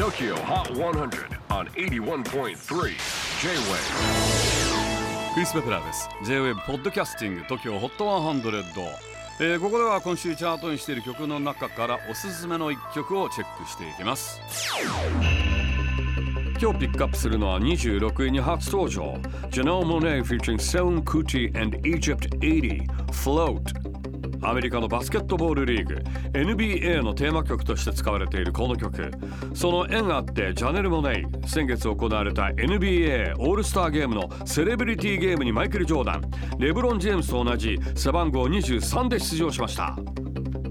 TOKYO HOT 100 on 81.3 J-WAVE クリス・ベプラーです。J-WAVE ポッドキャスティング TOKYO HOT 100、えーここでは今週チャートにしている曲の中からおすすめの一曲をチェックしていきます。今日ピックアップするのは26位に初登場。Janelle Monáe featuring Seun Kuti and Egypt 80 Float アメリカのバスケットボールリーグ NBA のテーマ曲として使われているこの曲。その縁あってジャネル・モネイ先月行われた NBA オールスターゲームのセレブリティゲームにマイケル・ジョーダンレブロン・ジェームスと同じ背番号23で出場しました。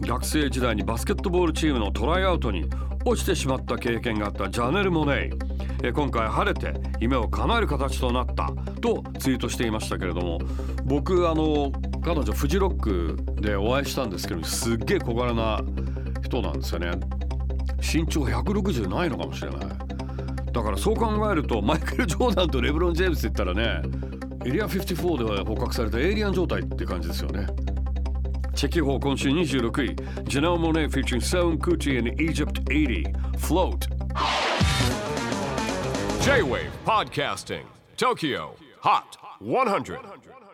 学生時代にバスケットボールチームのトライアウトに落ちてしまった経験があったジャネル・モネイ。今回晴れて夢を叶える形となったとツイートしていましたけれども僕あの彼女フジロックでお会いしたんですけどすっげえ小柄な人なんですよね。身長160ないのかもしれない。だからそう考えるとマイケル・ジョーダンとレブロン・ジェームスって言ったらねエリア54で捕獲されたエイリアン状態って感じですよね。チェキホー今週26位。ジェネル・モネ featuring Seun Kuti and Egypt 80 Float. J-WAVE PODCASTING. TOKYO HOT 100